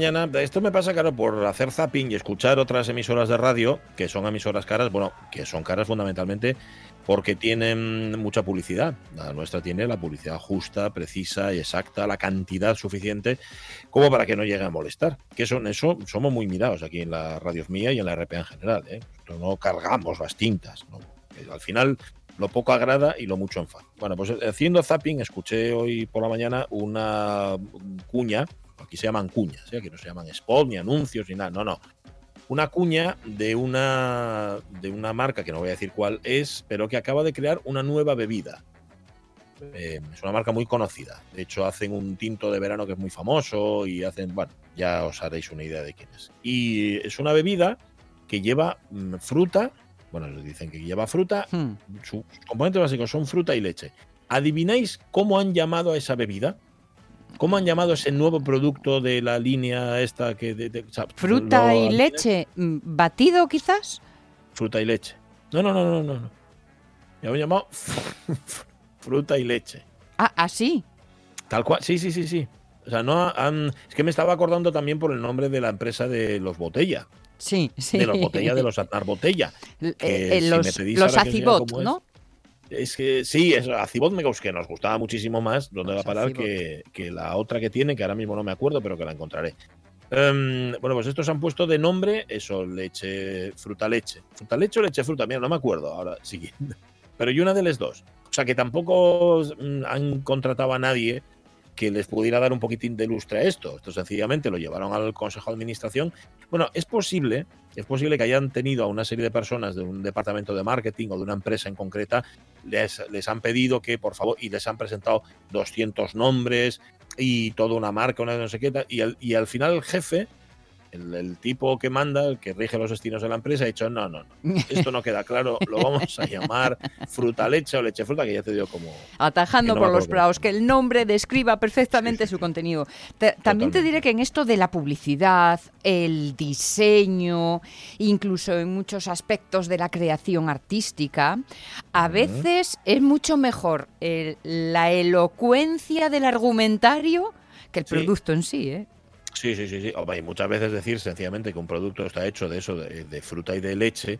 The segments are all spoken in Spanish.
Mañana. Esto me pasa, claro, por hacer zapping y escuchar otras emisoras de radio, que son emisoras caras, bueno, que son caras fundamentalmente porque tienen mucha publicidad. La nuestra tiene la publicidad justa, precisa y exacta, la cantidad suficiente como para que no llegue a molestar. Que son eso, somos muy mirados aquí en la radio mía y en la RPA en general. ¿eh? No cargamos las tintas. Al final lo poco agrada y lo mucho enfada. Bueno, pues haciendo zapping escuché hoy por la mañana una cuña aquí se llaman cuñas, ¿eh? que no se llaman spot, ni anuncios, ni nada, no, no. Una cuña de una, de una marca, que no voy a decir cuál es, pero que acaba de crear una nueva bebida. Eh, es una marca muy conocida. De hecho, hacen un tinto de verano que es muy famoso y hacen, bueno, ya os haréis una idea de quién es. Y es una bebida que lleva mm, fruta, bueno, les dicen que lleva fruta, hmm. sus componentes básicos son fruta y leche. ¿Adivináis cómo han llamado a esa bebida? ¿Cómo han llamado ese nuevo producto de la línea esta que... Fruta y leche, mm, batido quizás. Fruta y leche. No, no, no, no, no. no. Han llamado fruta y leche. Ah, así. ¿ah, Tal cual, sí, sí, sí, sí. O sea, no han... Es que me estaba acordando también por el nombre de la empresa de los Botella. Sí, sí. De los Botella, de los Aznar Botella. Eh, eh, los, los Acibot, ¿no? Es que sí, es Acibot que nos gustaba muchísimo más, donde va a parar que, la otra que tiene, que ahora mismo no me acuerdo, pero que la encontraré. Em, bueno, pues estos han puesto de nombre eso, leche, fruta leche. Fruta leche o leche fruta, mira, no me acuerdo ahora, siguiendo. Pero y una de las dos. O sea que tampoco mm, han contratado a nadie que les pudiera dar un poquitín de lustre a esto. Esto sencillamente lo llevaron al Consejo de Administración. Bueno, es posible es posible que hayan tenido a una serie de personas de un departamento de marketing o de una empresa en concreta, les, les han pedido que, por favor, y les han presentado 200 nombres y toda una marca, una no sé qué, y y al final el jefe el, tipo que manda, el que rige los destinos de la empresa, ha dicho, no, no, no, esto no queda claro, lo vamos a llamar fruta leche o leche fruta, que ya te digo como... Atajando por los prados, que el nombre describa perfectamente su contenido. también te diré que en esto de la publicidad, el diseño, incluso en muchos aspectos de la creación artística, a veces es mucho mejor la elocuencia del argumentario que el producto en sí, ¿eh? Sí, sí, sí, sí. muchas veces decir sencillamente que un producto está hecho de eso, de, fruta y de leche,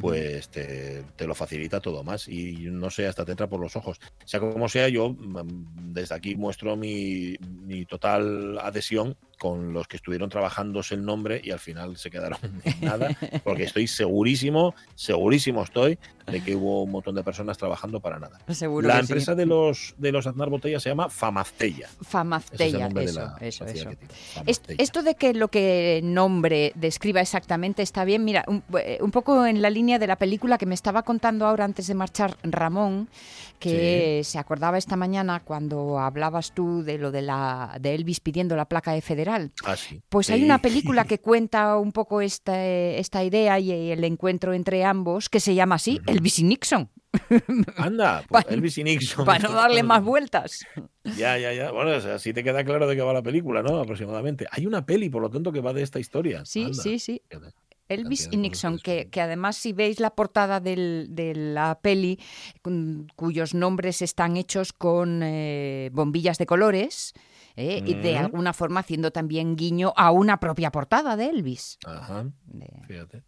pues te, te, lo facilita todo más y no sé, hasta te entra por los ojos. Sea como sea, yo mm, desde aquí muestro mi, mi total adhesión con los que estuvieron trabajándose el nombre y al final se quedaron en nada, porque estoy segurísimo, segurísimo estoy de que hubo un montón de personas trabajando para nada. la empresa de los de los Aznar Botella se llama Famastella. Famastella, eso, eso, esto de que lo que nombre describa exactamente está bien. Mira, un, eh, un, poco en la línea de la película que me estaba contando ahora antes de marchar Ramón, que se acordaba esta mañana cuando hablabas tú de lo de la de Elvis pidiendo la placa de federal Ah, pues hay una película que cuenta un poco esta, esta idea y el encuentro entre ambos que se llama así, Elvis y Nixon. Anda, pues Elvis y Nixon. Para no darle más vueltas. Ya, ya, ya. Bueno, así te queda claro de qué va la película, ¿no? Aproximadamente. Hay una peli, por lo tanto, que va de esta historia. Sí, sí, sí. Elvis y Nixon, que, que, además si veis la portada del, de la peli, cuyos nombres están hechos con eh, bombillas de colores, ¿eh? y de alguna forma haciendo también guiño a una propia portada de Elvis. Ajá. Fíjate.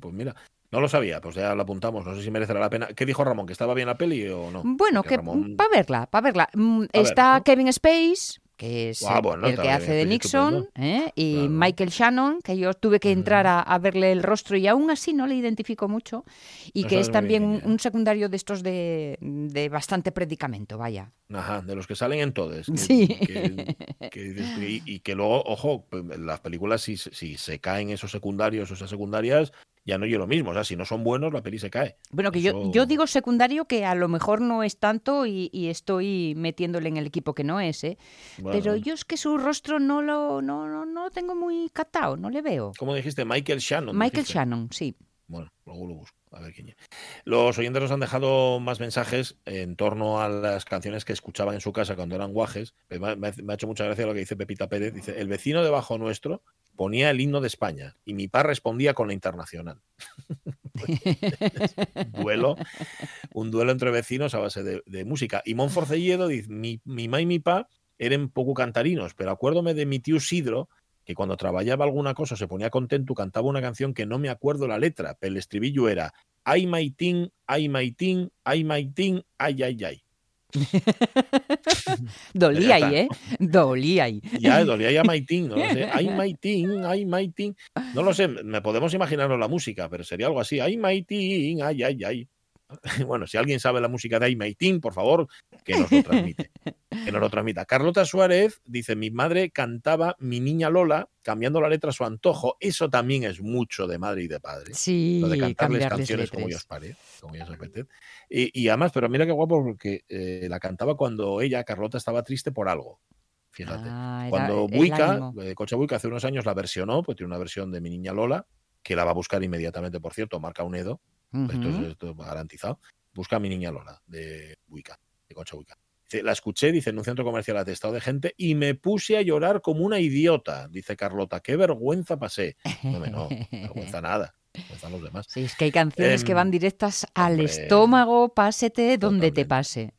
Pues mira, no lo sabía, pues ya lo apuntamos, no sé si merecerá la pena. ¿Qué dijo Ramón? ¿Que estaba bien la peli o no? Bueno, que para verla, para verla. Mm, está Kevin Space, que es Ah, el- bueno, el está que hace de Nixon. ¿eh? y Claro. Michael Shannon, que yo tuve que entrar a, a verle el rostro y aún así no le identifico mucho, y que es también un, secundario de estos de, de bastante predicamento, vaya. Ajá, de los que salen en todos. Sí. que- que dices tú, y, y que luego, ojo, pues, las películas, si, si se caen esos secundarios o esas secundarias, ya no oye lo mismo. O sea, si no son buenos, la peli se cae. Bueno, que yo, Eso- yo digo secundario que a lo mejor no es tanto y, y estoy metiéndole en el equipo que no es, ¿eh? Bueno, Pero yo es que su rostro no lo, no, no, no lo tengo muy catado, no le veo. ¿Cómo dijiste? Michael Shannon. Michael dijiste. Shannon, sí. Bueno, luego lo busco. A ver quién es. Los oyentes nos han dejado más mensajes en torno a las canciones que escuchaban en su casa cuando eran guajes. Me ha- me ha hecho mucha gracia lo que dice Pepita Pérez. Dice, el vecino debajo nuestro ponía el himno de España y mi pa respondía con la internacional. duelo, un duelo entre vecinos a base de, de música. Y Monforcelledo dice, mi, mi ma y mi pa eran poco cantarinos, pero acuérdome de mi tío Sidro, que cuando trabajaba alguna cosa se ponía contento, cantaba una canción que no me acuerdo la letra, pero el estribillo era ay maitín, ay maitín, ay maitín, ay ay ay. Dolía ahí, ¿eh? Dolía ahí. Ya dolía ya maitín, no lo sé. Ay maitín, ay maitín. No lo sé, me podemos imaginarnos la música, pero sería algo así. Ay maitín, ay ay ay. Bueno, si alguien sabe la música de Ay Maitín, por favor, que nos lo transmite. Que nos lo transmita. Carlota Suárez dice: Mi madre cantaba Mi niña Lola, cambiando la letra a su antojo. Eso también es mucho de madre y de padre. Sí, Lo de cantarles canciones como ellos pare, como ellos apetece. Y, y además, pero mira qué guapo, porque eh, la cantaba cuando ella, Carlota, estaba triste por algo. Fíjate. Ah, era cuando Buica, eh, Coche Buica hace unos años la versionó, pues tiene una versión de Mi Niña Lola, que la va a buscar inmediatamente, por cierto, marca un Edo, esto es esto garantizado. Busca a Mi Niña Lola, de Buica, de Concha Buica. Dice, la escuché, dice, en un centro comercial atestado de gente y me puse a llorar como una idiota, dice Carlota. Qué vergüenza pasé. No, hombre, no, vergüenza nada. Vergüenza los demás. Sí, es que hay canciones que Em, van directas al hombre, estómago, pásete donde te pase.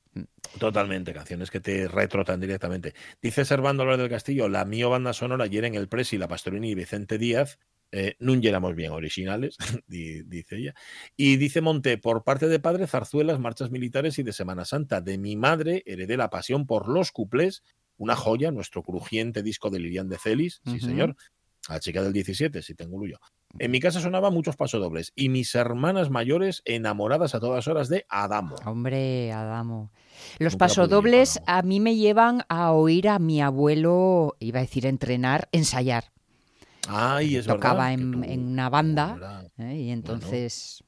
Totalmente, canciones que te retrotan directamente. Dice Servando López del Castillo, la mío banda sonora ayer en el Presi, la Pastorini y Vicente Díaz, eh, no éramos bien originales, di- dice ella. Y dice Monte, por parte de padre, zarzuelas, marchas militares y de Semana Santa. De mi madre heredé la pasión por los cuplés, una joya, nuestro crujiente disco de Lilian de Celis, sí señor, a la chica del 17, si tengo yo. En mi casa sonaba muchos pasodobles y mis hermanas mayores enamoradas a todas horas de Adamo. Hombre, Adamo. Los Nunca pasodobles a mí me llevan a oír a mi abuelo, iba a decir entrenar, ensayar. Ay, es Tocaba verdad. en, tú- en una banda Verdad. ¿eh? y entonces...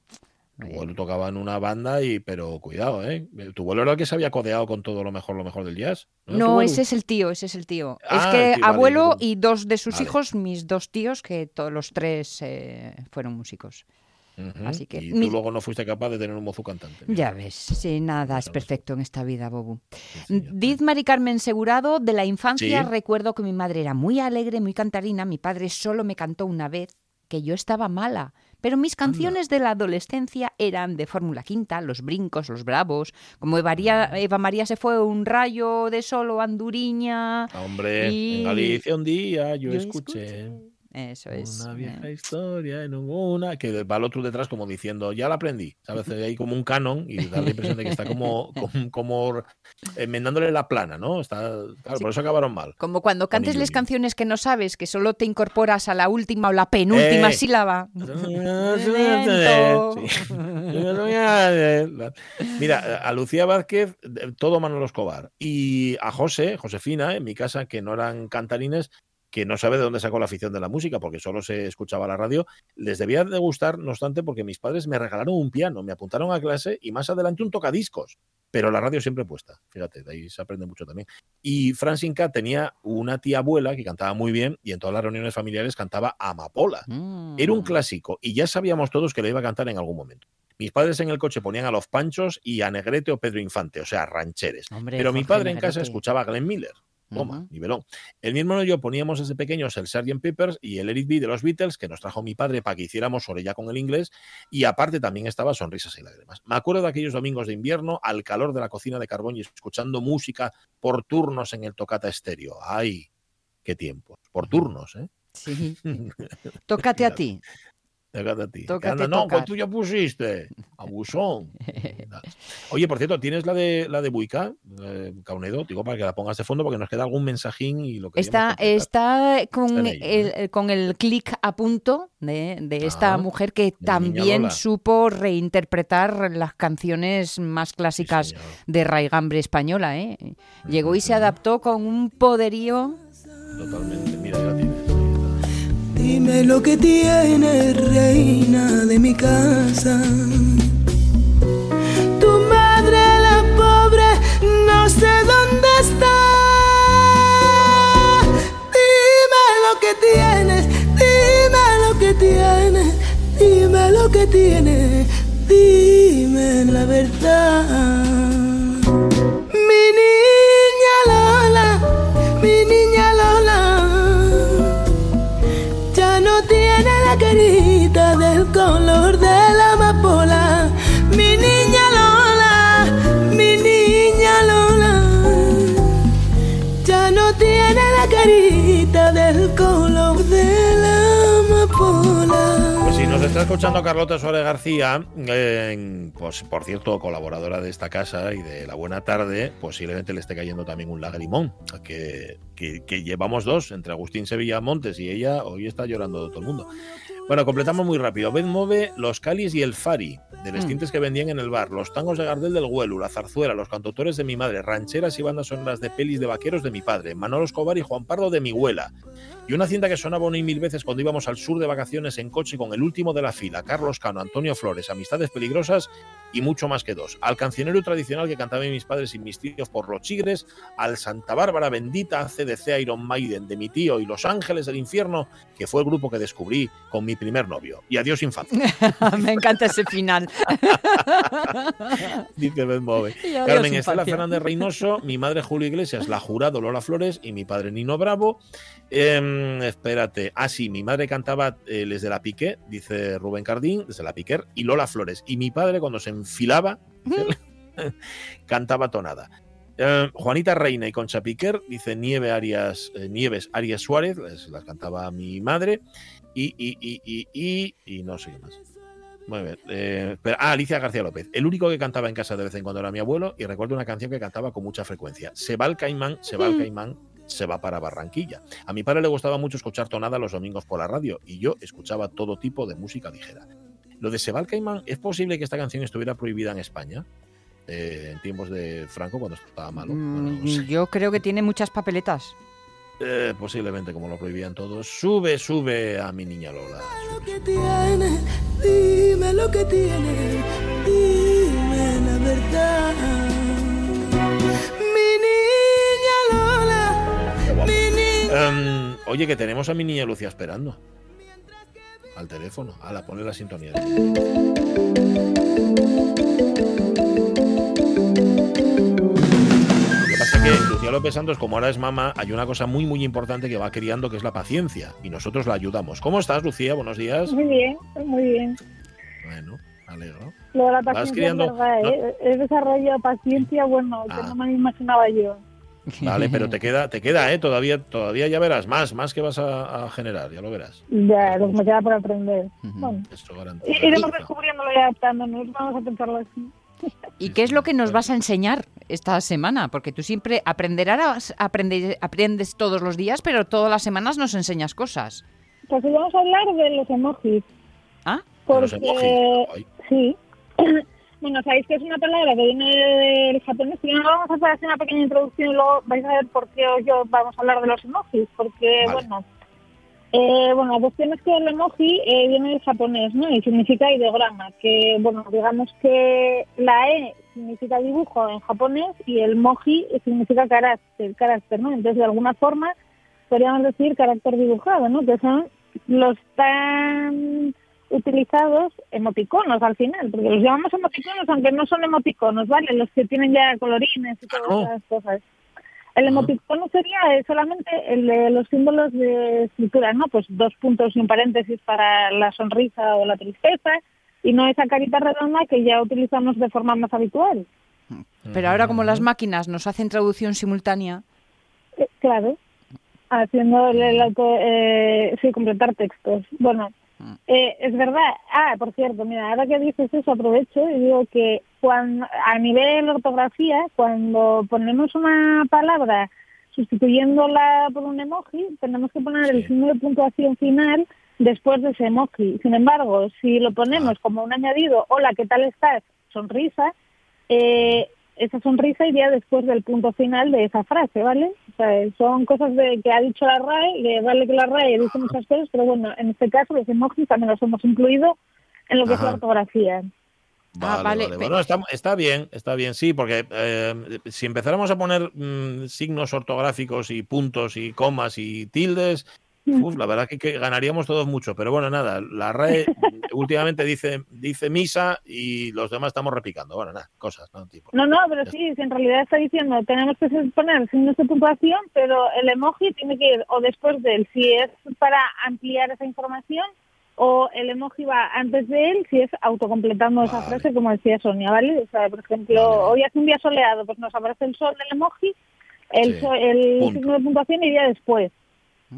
Tu eh, abuelo tocaba en una banda y, pero cuidado, ¿eh? Tu abuelo era el que se había codeado con todo lo mejor, lo mejor del jazz. ¿no? Tu ese es el tío, ese es el tío. Ah, es el que tío, abuelo y dos de sus Vale. hijos, mis dos tíos, que todos los tres eh, fueron músicos. Así que Y mi- tú luego no fuiste capaz de tener un mozo cantante. Ya ves, sí, nada es perfecto en esta vida, Bobu. Sí, está. Diz Mari Carmen Segurado, de la infancia Sí. recuerdo que mi madre era muy alegre, muy cantarina, mi padre solo me cantó una vez que yo estaba mala, pero mis canciones de la adolescencia eran de Fórmula Quinta, Los Brincos, Los Bravos, como Eva María, Eva María se fue, Un rayo de solo, Anduriña, Ah, Hombre, y- en Galicia un día yo, Yo escuché, Eso es. una vieja eh. historia en una que va el otro detrás como diciendo, ya la aprendí. ¿Sabes? Hay como un canon y da la impresión de que está como, como, como enmendándole la plana, ¿no? Está, claro, Sí. por eso acabaron mal. Como cuando cantes las canciones que no sabes, que solo te incorporas a la última o la penúltima Eh. sílaba. Sí. Mira, a Lucía Vázquez, todo Manolo Escobar. Y a José, Josefina, en mi casa, que no eran cantarines, que no sabe de dónde sacó la afición de la música, porque solo se escuchaba la radio, les debía de gustar, no obstante, porque mis padres me regalaron un piano, me apuntaron a clase y más adelante un tocadiscos. Pero la radio siempre puesta, fíjate, de ahí se aprende mucho también. Y Francine K tenía una tía abuela que cantaba muy bien y en todas las reuniones familiares cantaba Amapola. Era un Mm. clásico y ya sabíamos todos que le iba a cantar en algún momento. Mis padres en el coche ponían a Los Panchos y a Negrete o Pedro Infante, o sea, rancheres. Hombre, Pero mi padre en casa escuchaba a Glenn Miller. Toma. El mi hermano y yo poníamos desde pequeños el Sgt. Peppers y el Eric B de los Beatles, que nos trajo mi padre para que hiciéramos ya con el inglés, y aparte también estaba Sonrisas y Lágrimas. Me acuerdo de aquellos domingos de invierno, al calor de la cocina de carbón y escuchando música por turnos en el tocata estéreo. ¡Ay! ¡Qué tiempos! Por turnos, ¿eh? Sí. Tócate a ti. Te canta a ti. No. ¿cuál tú ya pusiste? Abusón. Oye, por cierto, ¿tienes la de la de Buica, eh, Caunedo? Digo, para que la pongas de fondo porque nos queda algún mensajín y lo que Está, está con, ello, el, ¿eh? con el clic a punto de, de esta Ah, mujer que también supo reinterpretar las canciones más clásicas de raigambre española. ¿eh? Llegó y se adaptó con un poderío. Totalmente. Dime lo que tienes, reina de mi casa. Tu madre, la pobre, no sé dónde está. Dime lo que tienes, dime lo que tienes, dime lo que tienes, dime la verdad. Mi niña carita del color de la amapola. Mi niña Lola, mi niña Lola. Ya no tiene la carita nos está escuchando Carlota Suárez García, eh, pues por cierto, colaboradora de esta casa y de La Buena Tarde, posiblemente le esté cayendo también un lagrimón, que, que, que llevamos dos, entre Agustín Sevilla Montes y ella, hoy está llorando todo el mundo. Bueno, completamos muy rápido. Ben Move, los Calis y el Fari, de los Mm. tintes que vendían en el bar, los tangos de Gardel del Huelu, la zarzuela, los cantautores de mi madre, rancheras y bandas sonoras de pelis de vaqueros de mi padre, Manolo Escobar y Juan Pardo de mi abuela. Y una cinta que sonaba una y mil veces cuando íbamos al sur de vacaciones en coche con el último de la fila, Carlos Cano, Antonio Flores, Amistades Peligrosas y mucho más que dos. Al cancionero tradicional que cantaban mis padres y mis tíos por los Chigres, al Santa Bárbara Bendita, CDC Iron Maiden de mi tío y Los Ángeles del Infierno, que fue el grupo que descubrí con mi primer novio. Y adiós infancia, Me encanta ese final. dice Ben Move. Y adiós, Carmen Estela. Fernández Reynoso, mi madre Julio Iglesias, la jurado Lola Flores y mi padre Nino Bravo. Em, espérate, ah sí, mi madre cantaba eh, Les de la Piqué, dice Rubén Cardín, desde la Piquer, y Lola Flores. Y mi padre cuando se enfilaba, cantaba tonada. Eh, Juanita Reina y Concha Piquer, dice Nieve Arias, eh, Nieves Arias Suárez, las cantaba mi madre, y, y, y, y, y, no sé qué más. Muy bien. eh, espera, ah, Alicia García López. El único que cantaba en casa de vez en cuando era mi abuelo y recuerdo una canción que cantaba con mucha frecuencia. Se va el caimán, se va el Mm. caimán, se va para Barranquilla. A mi padre le gustaba mucho escuchar tonada los domingos por la radio y yo escuchaba todo tipo de música ligera. Lo de Se va el caimán, ¿es posible que esta canción estuviera prohibida en España? Eh, en tiempos de Franco, cuando estaba malo. Bueno, no sé. Mm, Yo creo que tiene muchas papeletas. Eh, posiblemente, como lo prohibían todos. Sube, sube a mi niña Lola. Lo que tiene, dime lo que tiene, dime la verdad. Em, oye, que tenemos a mi niña Lucía esperando. Al teléfono. la pone la sintonía. Lo que pasa es que Lucía López Santos, como ahora es mamá, hay una cosa muy, muy importante que va criando, que es la paciencia. Y nosotros la ayudamos. ¿Cómo estás, Lucía? Buenos días. Muy bien, muy bien. Bueno, me alegro. Lo de la paciencia criando- es verdad, no- ¿eh? He desarrollado paciencia, bueno, que Ah. no me imaginaba yo. Vale, pero te queda, te queda, ¿eh? Todavía, todavía ya verás más, más que vas a, a generar, ya lo verás. Ya, lo que me queda por aprender. Bueno, Esto i- garantiza. iremos descubriéndolo y adaptándonos, vamos a pensarlo así. ¿Y qué es lo que nos vas a enseñar esta semana? Porque tú siempre aprenderás, aprende- aprendes todos los días, pero todas las semanas nos enseñas cosas. Pues hoy vamos a hablar de los emojis. ¿Ah? Porque, Los emojis. Ay, sí. Bueno, sabéis que es una palabra que viene del japonés. Primero vamos a hacer así una pequeña introducción y luego vais a ver por qué hoy vamos a hablar de los emojis. Porque, Vale. bueno, eh, bueno, la cuestión es que el emoji eh, viene del japonés, ¿no? Y significa ideograma, que, bueno, digamos que la E significa dibujo en japonés y el moji significa carácter, carácter, ¿no? Entonces, de alguna forma, podríamos decir carácter dibujado, ¿no? Que son los tan utilizados emoticonos al final, porque los llamamos emoticonos, aunque no son emoticonos, ¿vale? Los que tienen ya colorines y todas no. esas cosas. El emoticono sería eh, solamente el de los símbolos de escritura, ¿no? Pues dos puntos y un paréntesis para la sonrisa o la tristeza, y no esa carita redonda que ya utilizamos de forma más habitual. Pero ahora como las máquinas nos hacen traducción simultánea, Eh, claro, haciendo el, el auto, eh, sí, completar textos. Bueno, Eh, es verdad. Ah, por cierto, mira, ahora que dices eso, aprovecho y digo que cuando a nivel ortografía, cuando ponemos una palabra sustituyéndola por un emoji, tenemos que poner el signo de puntuación final después de ese emoji. Sin embargo, si lo ponemos como un añadido, hola, ¿qué tal estás? Sonrisa, eh, esa sonrisa iría después del punto final de esa frase, ¿vale? O sea, son cosas de, que ha dicho la RAE, y vale que la RAE dice muchas cosas, pero bueno, en este caso los emojis también los hemos incluido en lo que es la ortografía. Vale, Ah, vale, vale. pe- Bueno, está, está bien, está bien, sí, porque eh, si empezáramos a poner mm, signos ortográficos y puntos y comas y tildes, uf, la verdad que, que ganaríamos todos mucho. Pero bueno, nada, la RAE últimamente dice, dice misa y los demás estamos repicando. Bueno, nada, cosas, ¿no? Tipo, No, no, pero sí, si en realidad está diciendo, tenemos que poner signos de puntuación, pero el emoji tiene que ir o después de él, si es para ampliar esa información, o el emoji va antes de él, si es autocompletando esa Vale. frase, como decía Sonia, ¿vale? O sea, por ejemplo, Vale. hoy hace un día soleado, pues nos aparece el sol del emoji, el, Sí, el signo de puntuación iría después.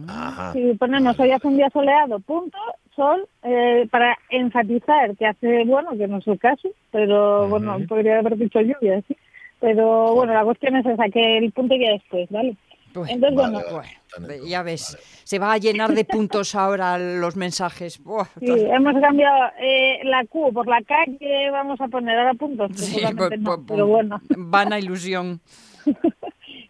Ajá. Si ponemos hoy hace un día soleado, punto, sol, eh, para enfatizar que hace, bueno, que no es el caso, pero Ujú. bueno, podría haber dicho lluvia, sí. Pero bueno, la cuestión es esa, que el punto iría después, ¿vale? Pues, Entonces, Vale, bueno, vale. Ya ves, Vale. se va a llenar de puntos ahora los mensajes. Buah, sí, hemos cambiado eh, la Q por la K que vamos a poner ahora puntos, Sí, seguramente pu- no, pu- pero bueno. Vana ilusión.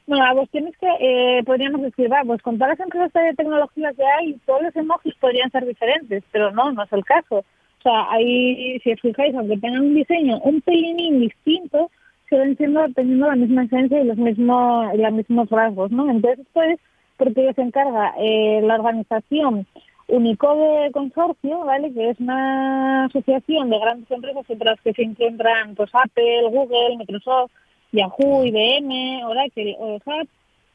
Bueno, la cuestión es que eh, podríamos decir, va, pues con todas las empresas de tecnología que hay, todos los emojis podrían ser diferentes, pero no, no es el caso. O sea, ahí, si os fijáis, aunque tengan un diseño un pelín distinto, siguen siendo teniendo la misma esencia y los mismos, los mismos rasgos, ¿no? Entonces, pues, porque se encarga eh, la organización Unicode Consorcio, ¿vale? Que es una asociación de grandes empresas entre las que se encuentran, pues, Apple, Google, Microsoft, Yahoo, IBM, Oracle o SAP,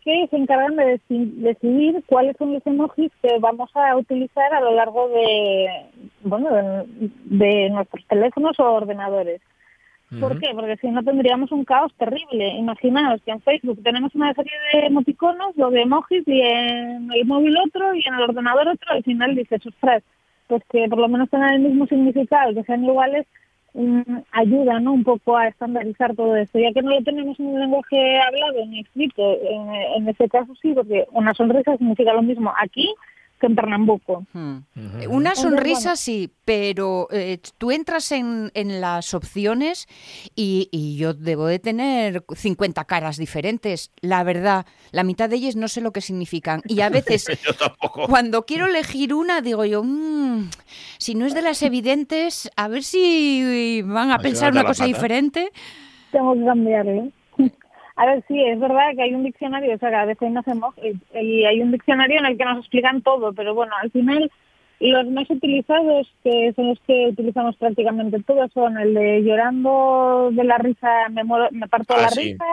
que se encargan de deci- decidir cuáles son los emojis que vamos a utilizar a lo largo de, bueno, de, de nuestros teléfonos o ordenadores. ¿Por qué? Porque si no tendríamos un caos terrible. Imaginaos que en Facebook tenemos una serie de emoticonos o de emojis y en el móvil otro y en el ordenador otro. Al final dices, ostras, pues que por lo menos tengan el mismo significado, que sean iguales, mm, ayuda ¿no? un poco a estandarizar todo esto. Ya que no lo tenemos en un lenguaje hablado ni escrito, en, en este caso sí, porque una sonrisa significa lo mismo aquí que en Pernambuco. Hmm. Una sonrisa sí, pero eh, tú entras en, en las opciones y, y yo debo de tener 50 caras diferentes. La verdad, la mitad de ellas no sé lo que significan. Y a veces, Yo tampoco. cuando quiero elegir una, digo yo, "Mm, si no es de las evidentes, a ver si van a pensar una cosa pata. diferente. Tengo que cambiarlo. A ver, sí, es verdad que hay un diccionario, o sea, cada vez hay más y hay un diccionario en el que nos explican todo, pero bueno, al final los más utilizados, que son los que utilizamos prácticamente todos, son el de llorando de la risa, me, muero- me parto de Ah, la sí. risa,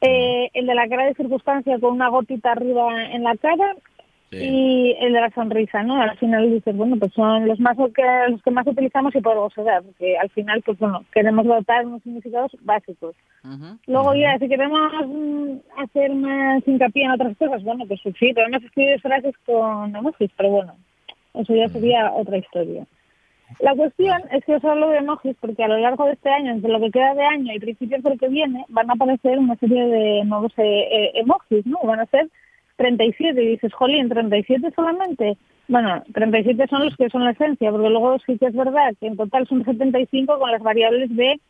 eh, el de la cara de circunstancia con una gotita arriba en la cara Sí. y el de la sonrisa, ¿no? Al final dices, bueno, pues son los más que, los que más utilizamos y podemos usar, porque al final, pues bueno, queremos dotar unos significados básicos. Ujú. Luego ya, si queremos mm, hacer más hincapié en otras cosas, bueno, pues sí, podemos escribir frases con emojis, pero bueno, eso ya sería otra historia. La cuestión es que os hablo de emojis porque a lo largo de este año, entre lo que queda de año y principios del que viene, van a aparecer una serie de nuevos eh, eh, emojis, ¿no? Van a ser 37 y dices, jolín, 37 solamente. Bueno, 37 son los que son la esencia, porque luego sí que es verdad que en total son 75 con las variables de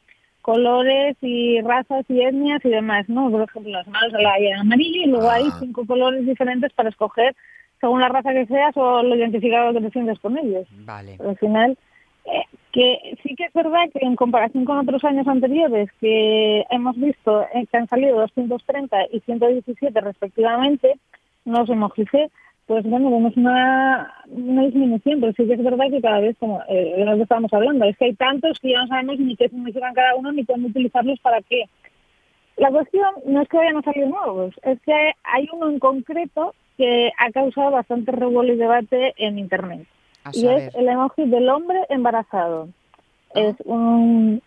colores y razas y etnias y demás, ¿no? Por ejemplo, los malos de la hay en amarillo y luego hay Ah. cinco colores diferentes para escoger según la raza que seas o lo identificado que te sientes con ellos. Vale. Pero al final, eh, que sí que es verdad que en comparación con otros años anteriores, que hemos visto eh, que han salido 230 y 117 respectivamente, no emojicé, pues bueno, vemos una, una disminución, pero sí que es verdad que cada vez, como eh, de lo que estábamos hablando, es que hay tantos que ya no sabemos ni qué significan cada uno ni cómo utilizarlos para qué. La cuestión no es que vayan a salir nuevos, es que hay uno en concreto que ha causado bastante revuelo y debate en Internet A y saber. es el emoji del hombre embarazado. Ah. Es un,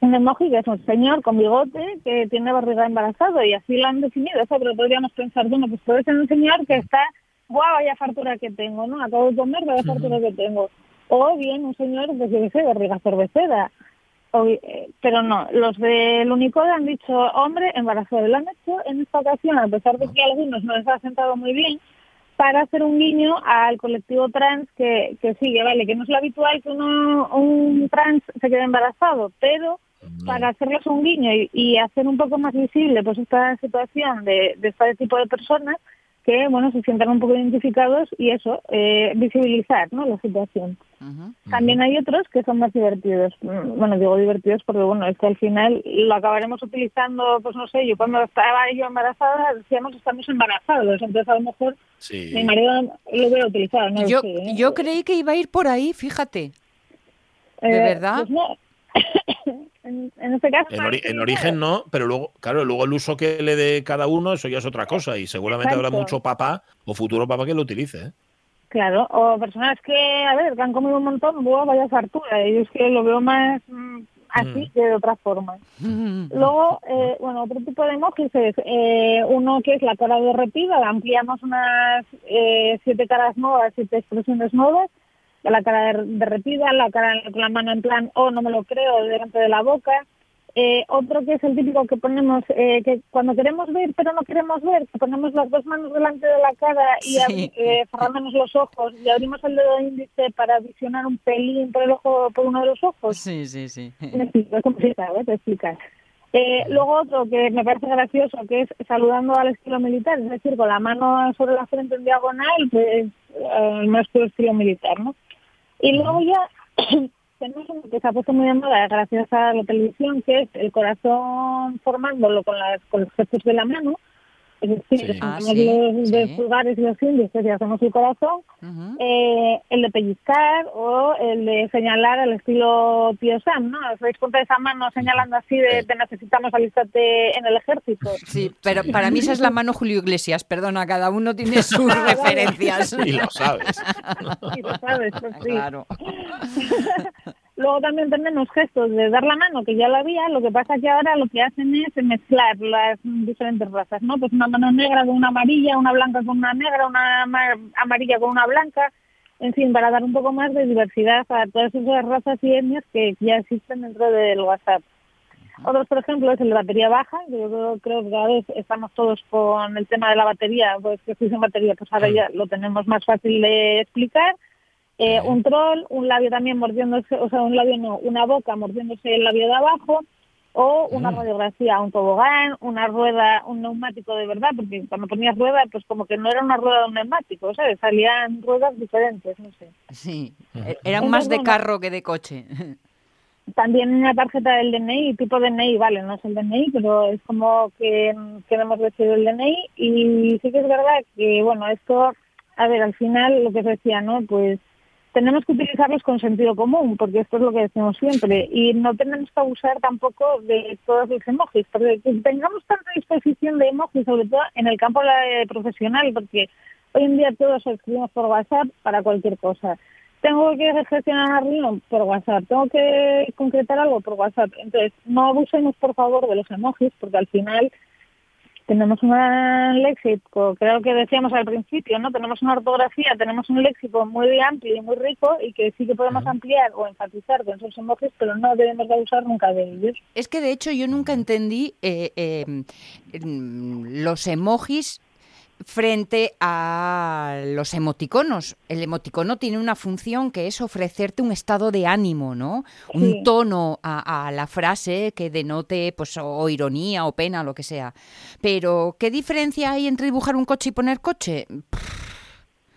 un emoji que es un señor con bigote que tiene barriga embarazado y así lo han definido. Eso, pero podríamos pensar, bueno, pues puede ser un señor que está guau, vaya fartura que tengo, ¿no? Acabo de comer, vaya fartura que tengo. O bien un señor, qué sé, barriga cervecera. O, eh, pero no, los del Unicode han dicho, hombre, embarazado. Lo han hecho en esta ocasión, a pesar de que a algunos no les ha sentado muy bien, para hacer un guiño al colectivo trans que, que sigue, vale, que no es lo habitual que uno, un trans se quede embarazado, pero para hacerles un guiño y, y hacer un poco más visible pues esta situación de, de este tipo de personas que bueno se sientan un poco identificados y eso eh, visibilizar no la situación también hay otros que son más divertidos Mm, bueno digo divertidos porque bueno es que al final lo acabaremos utilizando pues no sé yo cuando estaba yo embarazada decíamos estamos embarazados entonces a lo mejor Sí. mi marido lo hubiera utilizado no Yo, sé, ¿eh? yo creí que iba a ir por ahí, fíjate. ¿de Eh, verdad? pues no. En, en este caso En, ori- parece en que- origen no, pero luego, claro, luego el uso que le dé cada uno, eso ya es otra cosa. Y seguramente habrá mucho papá o futuro papá que lo utilice. ¿eh? Claro, o personas que, a ver, que han comido un montón, buah, vaya fartura. Y yo es que lo veo más mm, así Mm. que de otra forma. Luego, eh, bueno, otro tipo de emojis es eh, uno que es la cara derretida, ampliamos unas eh, siete caras nuevas, siete expresiones nuevas, la cara der- derretida, la cara con la mano en plan, oh, no me lo creo, delante de la boca. Eh, otro que es el típico que ponemos, eh, que cuando queremos ver pero no queremos ver, que ponemos las dos manos delante de la cara y Sí. eh, cerrándonos los ojos y abrimos el dedo índice para visionar un pelín por el ojo, por uno de los ojos. Sí, sí, sí. Es complicado de explicar. Eh, luego otro que me parece gracioso, que es saludando al estilo militar, es decir, con la mano sobre la frente en diagonal, pues eh, el nuestro estilo militar, ¿no? Y luego ya tenemos uno que se ha puesto muy de moda gracias a la televisión, que es el corazón formándolo con, las, con los gestos de la mano, es decir, Sí. Ah, sí, los sí. de pulgares y los índices y hacemos el corazón, eh, el de pellizcar o el de señalar al estilo tío Sam, ¿no? ¿Os dais cuenta de esa mano señalando así de te necesitamos alistarte en el ejército? Sí, pero para mí esa es la mano Julio Iglesias, perdona, cada uno tiene sus referencias. Y lo sabes. Sí, lo sabes, pues sí. Claro. Luego también tenemos gestos de dar la mano, que ya lo había, lo que pasa que ahora lo que hacen es mezclar las diferentes razas, ¿no? Pues una mano negra con una amarilla, una blanca con una negra, una ama- amarilla con una blanca, en fin, para dar un poco más de diversidad a todas esas razas y etnias que ya existen dentro del WhatsApp. Otros, por ejemplo, es el de batería baja, yo creo, que cada vez estamos todos con el tema de la batería, pues que estoy sin batería, pues ahora Mm. ya lo tenemos más fácil de explicar. Eh, un troll, un labio también mordiéndose, o sea, un labio no, una boca mordiéndose el labio de abajo, o una Mm. radiografía, un tobogán, una rueda, un neumático de verdad, porque cuando ponías rueda, pues como que no era una rueda de un neumático, ¿sabes? Salían ruedas diferentes, no sé. Sí, e- eran Entonces, más de carro que de coche. También una tarjeta del DNI, tipo DNI, vale, no es el DNI, pero es como que queremos decir el DNI. Y sí que es verdad que, bueno, esto, a ver, al final lo que decía, ¿no? Pues tenemos que utilizarlos con sentido común, porque esto es lo que decimos siempre. Y no tenemos que abusar tampoco de todos los emojis, porque que tengamos tanta disposición de emojis, sobre todo en el campo eh, profesional, porque hoy en día todos escribimos por WhatsApp para cualquier cosa tengo que gestionar una reunión por WhatsApp, tengo que concretar algo por WhatsApp. Entonces, no abusemos, por favor, de los emojis, porque al final tenemos un léxico, creo que decíamos al principio, ¿no? Tenemos una ortografía, tenemos un léxico muy amplio y muy rico y que sí que podemos ampliar o enfatizar con esos emojis, pero no debemos de abusar nunca de ellos. Es que de hecho yo nunca entendí eh, eh, mm, los emojis frente a los emoticonos. El emoticono tiene una función que es ofrecerte un estado de ánimo, ¿no? Un tono a, a la frase que denote, pues, o, o ironía o pena, lo que sea. Pero, ¿qué diferencia hay entre dibujar un coche y poner coche?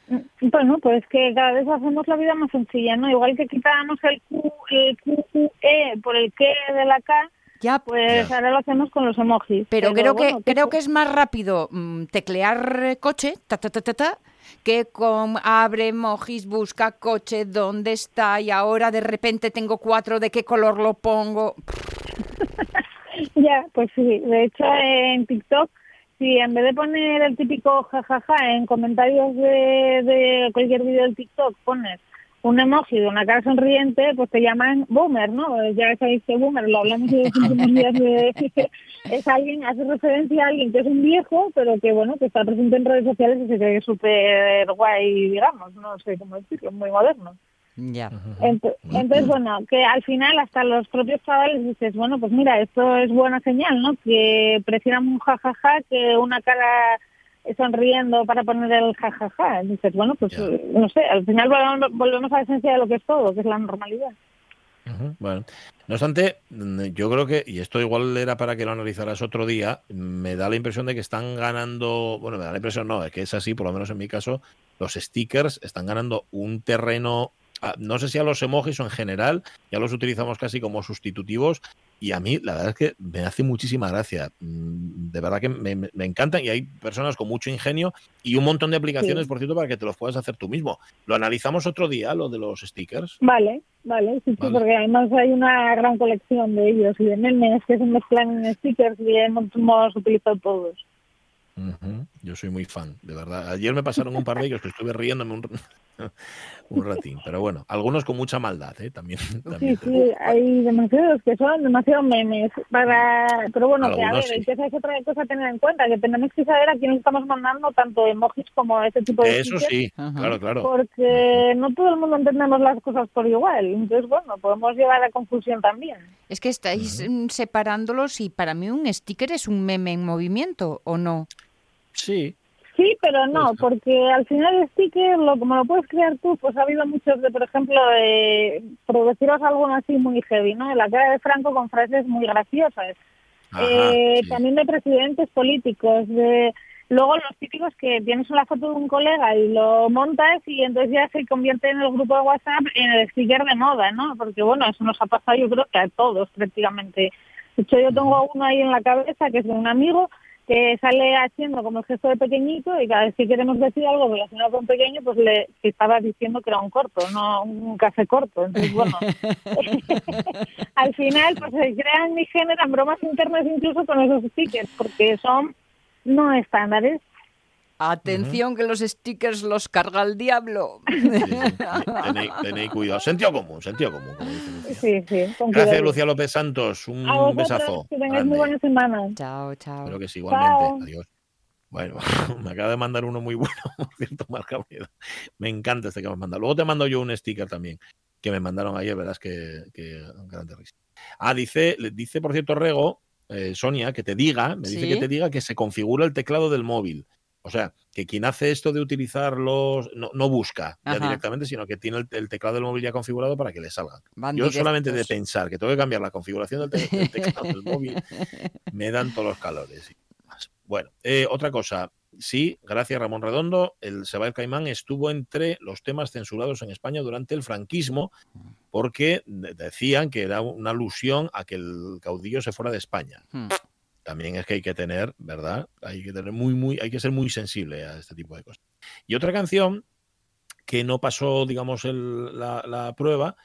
Mm, Bueno, pues que cada vez hacemos la vida más sencilla, ¿no? Igual que quitábamos el Q, el Q, Q, E por el que de la K, Ya, pues Ya. ahora lo hacemos con los emojis. Pero, creo que creo que es más rápido mm, teclear coche, ta, ta, ta, ta, ta, que con abre emojis, busca coche, dónde está y ahora de repente tengo cuatro, ¿de qué color lo pongo? Ya, pues sí. De hecho, en TikTok, si en vez de poner el típico jajaja en comentarios de, de cualquier vídeo del TikTok pones un emoji de una cara sonriente, pues te llaman boomer, ¿no? Ya sabéis que boomer, lo hablamos en los últimos días de... es alguien, hace referencia a alguien que es un viejo, pero que, bueno, que está presente en redes sociales y se cree súper guay, digamos, no sé cómo decirlo, muy moderno. Ya. Ent- Entonces, bueno, que al final hasta los propios chavales dices, bueno, pues mira, esto es buena señal, ¿no? Que prefieran un jajaja que una cara sonriendo para poner el jajaja. Dices, bueno, pues no sé, al final volvemos, a la esencia de lo que es todo, que es la normalidad. Bueno, no obstante, yo creo que, y esto igual era para que lo analizaras otro día, me da la impresión de que están ganando, bueno, me da la impresión no, es que es así, por lo menos en mi caso, los stickers están ganando un terreno, no sé si a los emojis o en general, ya los utilizamos casi como sustitutivos, y a mí la verdad es que me hace muchísima gracia, Mm, de verdad que me, encantan, y hay personas con mucho ingenio y un montón de aplicaciones, Sí. por cierto, para que te los puedas hacer tú mismo. Lo analizamos otro día, lo de los stickers. Vale, vale, sí, sí, Vale. porque además hay una gran colección de ellos y de memes que se mezclan en stickers y hemos, hemos utilizado todos. Yo soy muy fan, de verdad. Ayer me pasaron un par de ellos que estuve riéndome un, un ratín, pero bueno, algunos con mucha maldad, ¿eh? También. Sí, también sí, hay demasiados que son demasiado memes. para Pero bueno, que a ver, sí. que esa es otra cosa a tener en cuenta, que tenemos que saber a quién estamos mandando tanto emojis como ese tipo de Eso sí, Ajá. claro, claro. Porque no todo el mundo entendemos las cosas por igual. Entonces, bueno, podemos llevar a confusión también. Es que estáis separándolos y para mí un sticker es un meme en movimiento, ¿o no? Sí, Sí, pero no, Pues- porque al final el sticker, lo, como lo puedes crear tú, pues ha habido muchos de, por ejemplo, eh, por deciros algo así muy heavy, ¿no? La cara de Franco con frases muy graciosas. ajá, Eh, sí. También de presidentes políticos, de luego los típicos que tienes una foto de un colega y lo montas y entonces ya se convierte en el grupo de WhatsApp en el sticker de moda, ¿no? Porque bueno, eso nos ha pasado yo creo que a todos prácticamente. De hecho, yo tengo uno ahí en la cabeza que es de un amigo que sale haciendo como el gesto de pequeño y cada vez que queremos decir algo relacionado con pequeño, pues le estaba diciendo que era un corto, no un café corto. Entonces, bueno, al final pues se crean y generan bromas internas incluso con esos stickers, porque son no estándares. Atención que los stickers los carga el diablo. Sí, sí, Tenéis, tenéis cuidado. Sentido común, sentido común, como dice Lucía. Sí, sí. con Gracias, cuidado. Lucía López Santos. Un A vosotros, besazo. que tengáis muy buena semana. chao, chao. Espero que sí, igualmente. Chao. Adiós. Bueno, me acaba de mandar uno muy bueno, por cierto, Marca Miedo. Me encanta este que me has mandado. Luego te mando yo un sticker también, que me mandaron ayer, verás que, que grande risa. Ah, dice, le- dice por cierto Rego, eh, Sonia, que te diga, me dice que te diga que se configura el teclado del móvil. O sea, que quien hace esto de utilizar los. No, no busca ya Ajá. directamente, sino que tiene el, el teclado del móvil ya configurado para que le salgan. Van Yo solamente de pensar que tengo que cambiar la configuración del, te- del teclado del móvil, me dan todos los calores. Bueno, eh, otra cosa. Sí, gracias Ramón Redondo, el Seba el Caimán estuvo entre los temas censurados en España durante el franquismo porque de- decían que era una alusión a que el caudillo se fuera de España. Hmm. También es que hay que tener, ¿verdad? Hay que tener muy, muy, hay que ser muy sensible a este tipo de cosas. Y otra canción que no pasó, digamos, el- la, la prueba,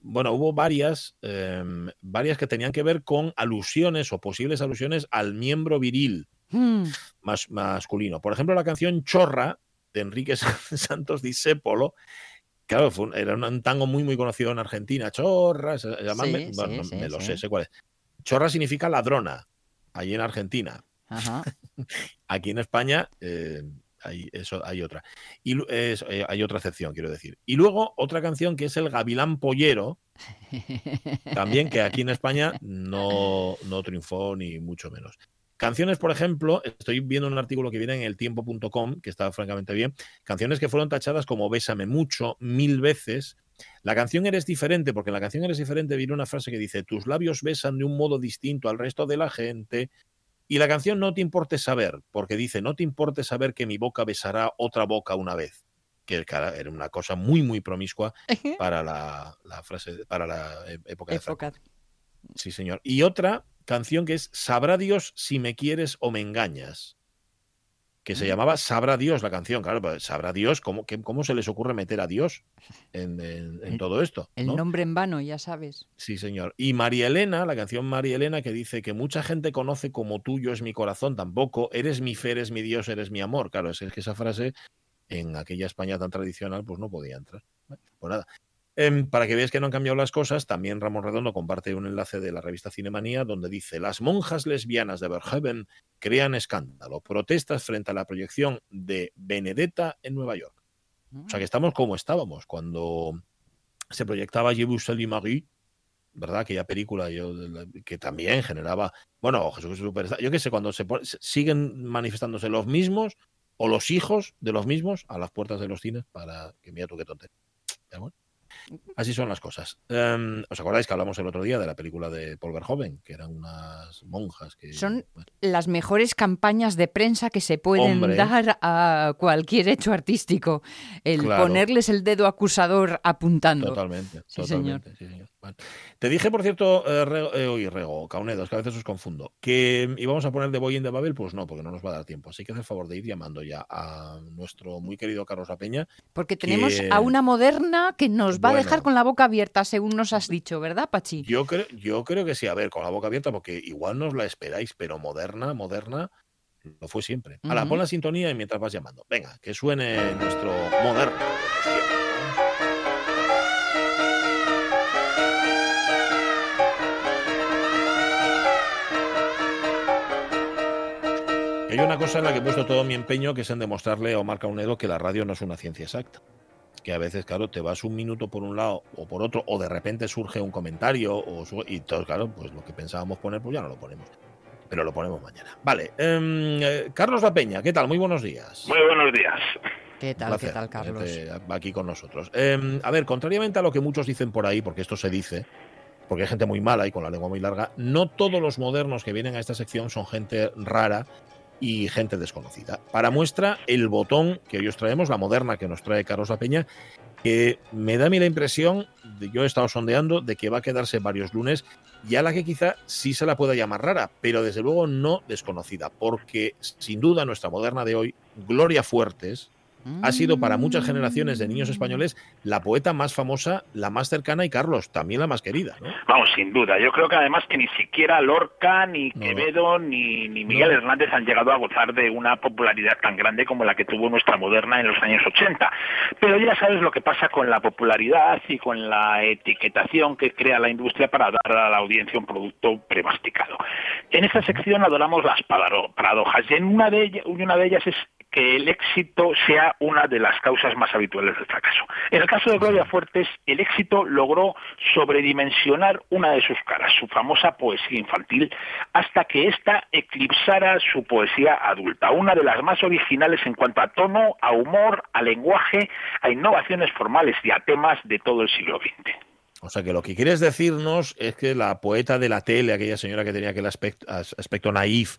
bueno, hubo varias, eh, varias que tenían que ver con alusiones o posibles alusiones al miembro viril Hmm. más, masculino. Por ejemplo, la canción Chorra de Enrique Santos Discépolo. Claro, fue un- era un tango muy, muy conocido en Argentina. Chorra, se llama, Sí, me, sí, me lo sé, sé cuál es. Chorra significa ladrona, allí en Argentina. Ajá. Aquí en España eh, hay, eso, hay otra. Y es- eh, hay otra excepción, quiero decir. Y luego otra canción que es el Gavilán Pollero, también que aquí en España no, no triunfó ni mucho menos. Canciones, por ejemplo, estoy viendo un artículo que viene en el tiempo.com, que está francamente bien, canciones que fueron tachadas como Bésame mucho, mil veces. La canción Eres diferente, porque en la canción Eres diferente viene una frase que dice, tus labios besan de un modo distinto al resto de la gente. Y la canción No te importe saber, porque dice, no te importe saber que mi boca besará otra boca una vez. Que era una cosa muy, muy promiscua para la, la frase, para la e- época de Franco. Época. Sí, señor. Y otra canción que es Sabrá Dios si me quieres o me engañas. Que se llamaba Sabrá Dios la canción. Claro, pues, sabrá Dios. ¿Cómo, qué- cómo se les ocurre meter a Dios en, en- en El- todo esto? El ¿no? nombre en vano, ya sabes. Sí, señor. Y María Elena, la canción María Elena, que dice que mucha gente conoce como tuyo es mi corazón, tampoco. Eres mi fe, eres mi Dios, eres mi amor. Claro, es que esa frase en aquella España tan tradicional, pues no podía entrar. Pues nada. Em, para que veáis que no han cambiado las cosas, también Ramón Redondo comparte un enlace de la revista Cinemanía donde dice: Las monjas lesbianas de Verhoeven crean escándalo, protestas frente a la proyección de Benedetta en Nueva York. O sea que estamos como estábamos cuando se proyectaba Je vous salue Marie, ¿verdad? Aquella película yo, que también generaba, bueno, Jesús Superstar, yo qué sé, cuando se, pone- siguen manifestándose los mismos o los hijos de los mismos a las puertas de los cines para que mira tú qué tontería. Bueno, así son las cosas. Em, ¿Os acordáis que hablamos el otro día de la película de Paul Verhoeven, que eran unas monjas que... Son bueno, las mejores campañas de prensa que se pueden Hombre. dar a cualquier hecho artístico. El Claro. ponerles el dedo acusador apuntando. Totalmente, Sí, totalmente. sí, señor. Te dije, por cierto, eh, Rego, eh, Rego, Caunedos, que a veces os confundo, que íbamos a poner de Boy in de Babel, pues no, porque no nos va a dar tiempo. Así que haz el favor de ir llamando ya a nuestro muy querido Carlos La Peña. Porque tenemos que- a una moderna que nos va a dejar con la boca abierta, según nos has dicho, ¿verdad, Pachi? Yo creo, yo creo que sí, a ver, con la boca abierta, porque igual nos la esperáis, pero moderna, moderna, lo fue siempre. Ahora, Ujú. pon la sintonía y mientras vas llamando. Venga, que suene nuestro moderno. Hay una cosa en la que he puesto todo mi empeño, que es en demostrarle a Omar Caunedo que la radio no es una ciencia exacta. Que a veces, claro, te vas un minuto por un lado o por otro, o de repente surge un comentario, o su- y todo, claro, pues lo que pensábamos poner, pues ya no lo ponemos. Pero lo ponemos mañana. Vale. em, eh, Carlos La Peña, ¿qué tal? Muy buenos días. Muy buenos días. ¿Qué tal, qué tal, Carlos? aquí con nosotros. Eh, a ver, contrariamente a lo que muchos dicen por ahí, porque esto se dice, porque hay gente muy mala y con la lengua muy larga, no todos los modernos que vienen a esta sección son gente rara y gente desconocida. Para muestra, el botón que hoy os traemos, la moderna que nos trae Carlos La Peña, que me da a mí la impresión, de, yo he estado sondeando, de que va a quedarse varios lunes y a la que quizá sí se la pueda llamar rara, pero desde luego no desconocida, porque sin duda nuestra moderna de hoy, Gloria Fuertes, ha sido para muchas generaciones de niños españoles la poeta más famosa, la más cercana y Carlos, también la más querida. ¿no? Vamos, sin duda. Yo creo que además que ni siquiera Lorca, ni No. Quevedo, ni, ni Miguel No. Hernández han llegado a gozar de una popularidad tan grande como la que tuvo nuestra moderna en los años 80. Pero ya sabes lo que pasa con la popularidad y con la etiquetación que crea la industria para dar a la audiencia un producto premasticado. En esta sección adoramos las paradojas y en una de ellas, una de ellas es que el éxito sea una de las causas más habituales del fracaso. En el caso de Gloria Fuertes, el éxito logró sobredimensionar una de sus caras, su famosa poesía infantil, hasta que ésta eclipsara su poesía adulta, una de las más originales en cuanto a tono, a humor, a lenguaje, a innovaciones formales y a temas de todo el siglo XX. O sea que lo que quieres decirnos es que la poeta de la tele, aquella señora que tenía aquel aspecto, as- aspecto naif,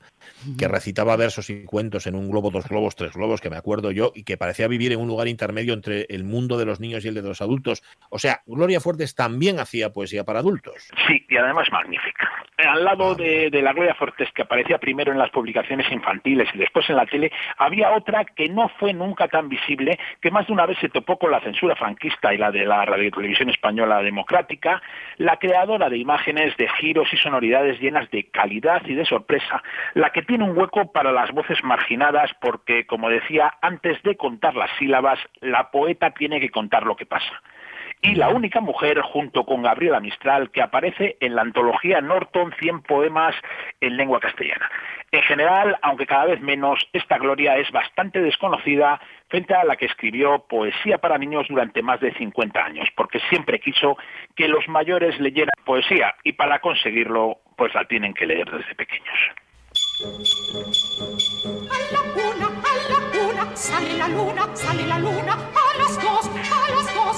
que recitaba versos y cuentos en un globo, dos globos, tres globos, que me acuerdo yo, y que parecía vivir en un lugar intermedio entre el mundo de los niños y el de los adultos. O sea, Gloria Fuertes también hacía poesía para adultos. Sí, y además magnífica. Al lado de, de la Gloria Fortes, que aparecía primero en las publicaciones infantiles y después en la tele, había otra que no fue nunca tan visible, que más de una vez se topó con la censura franquista y la de la radiotelevisión española democrática, la creadora de imágenes de giros y sonoridades llenas de calidad y de sorpresa, la que tiene un hueco para las voces marginadas porque, como decía, antes de contar las sílabas, la poeta tiene que contar lo que pasa y la única mujer, junto con Gabriela Mistral, que aparece en la antología Norton 100 poemas en lengua castellana. En general, aunque cada vez menos, esta gloria es bastante desconocida frente a la que escribió poesía para niños durante más de 50 años, porque siempre quiso que los mayores leyeran poesía y para conseguirlo, pues la tienen que leer desde pequeños. Sale la luna, sale la luna. A las dos,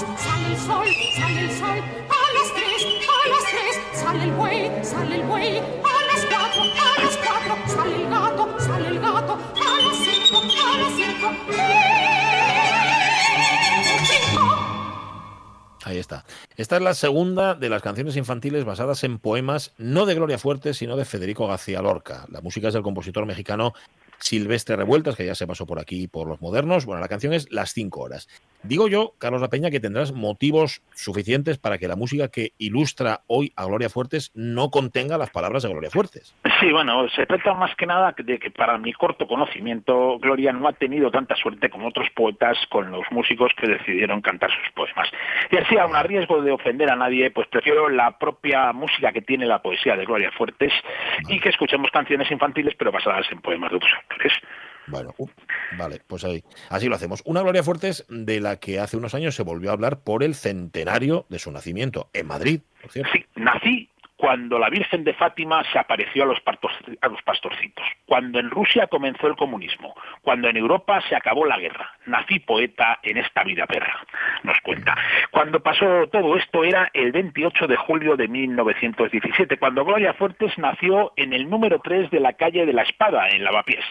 sale el sol, sale el sol. A las tres, a las tres, sale el buey, sale el buey. A las cuatro, a las cuatro, sale el gato, sale el gato. A las cinco, a las cinco. Ahí está. Esta es la segunda de las canciones infantiles basadas en poemas no de Gloria Fuertes, sino de Federico García Lorca. La música es del compositor mexicano Silvestre Revueltas, que ya se pasó por aquí por los modernos. Bueno, la canción es Las cinco horas. Digo yo, Carlos La Peña, que tendrás motivos suficientes para que la música que ilustra hoy a Gloria Fuertes no contenga las palabras de Gloria Fuertes. Sí, bueno, se trata más que nada de que para mi corto conocimiento, Gloria no ha tenido tanta suerte como otros poetas con los músicos que decidieron cantar sus poemas. Y así, aun a riesgo de ofender a nadie, pues prefiero la propia música que tiene la poesía de Gloria Fuertes y que escuchemos canciones infantiles pero basadas en poemas de otros Bueno, uh, vale, pues ahí. Así lo hacemos. Una Gloria Fuertes de la que hace unos años se volvió a hablar por el centenario de su nacimiento en Madrid, por cierto. Sí, nací cuando la Virgen de Fátima se apareció a los, a los pastorcitos, cuando en Rusia comenzó el comunismo, cuando en Europa se acabó la guerra. Nací poeta en esta vida perra, nos cuenta. Cuando pasó todo esto era el 28 de julio de 1917, cuando Gloria Fuertes nació en el número 3 de la calle de la Espada, en Lavapiés.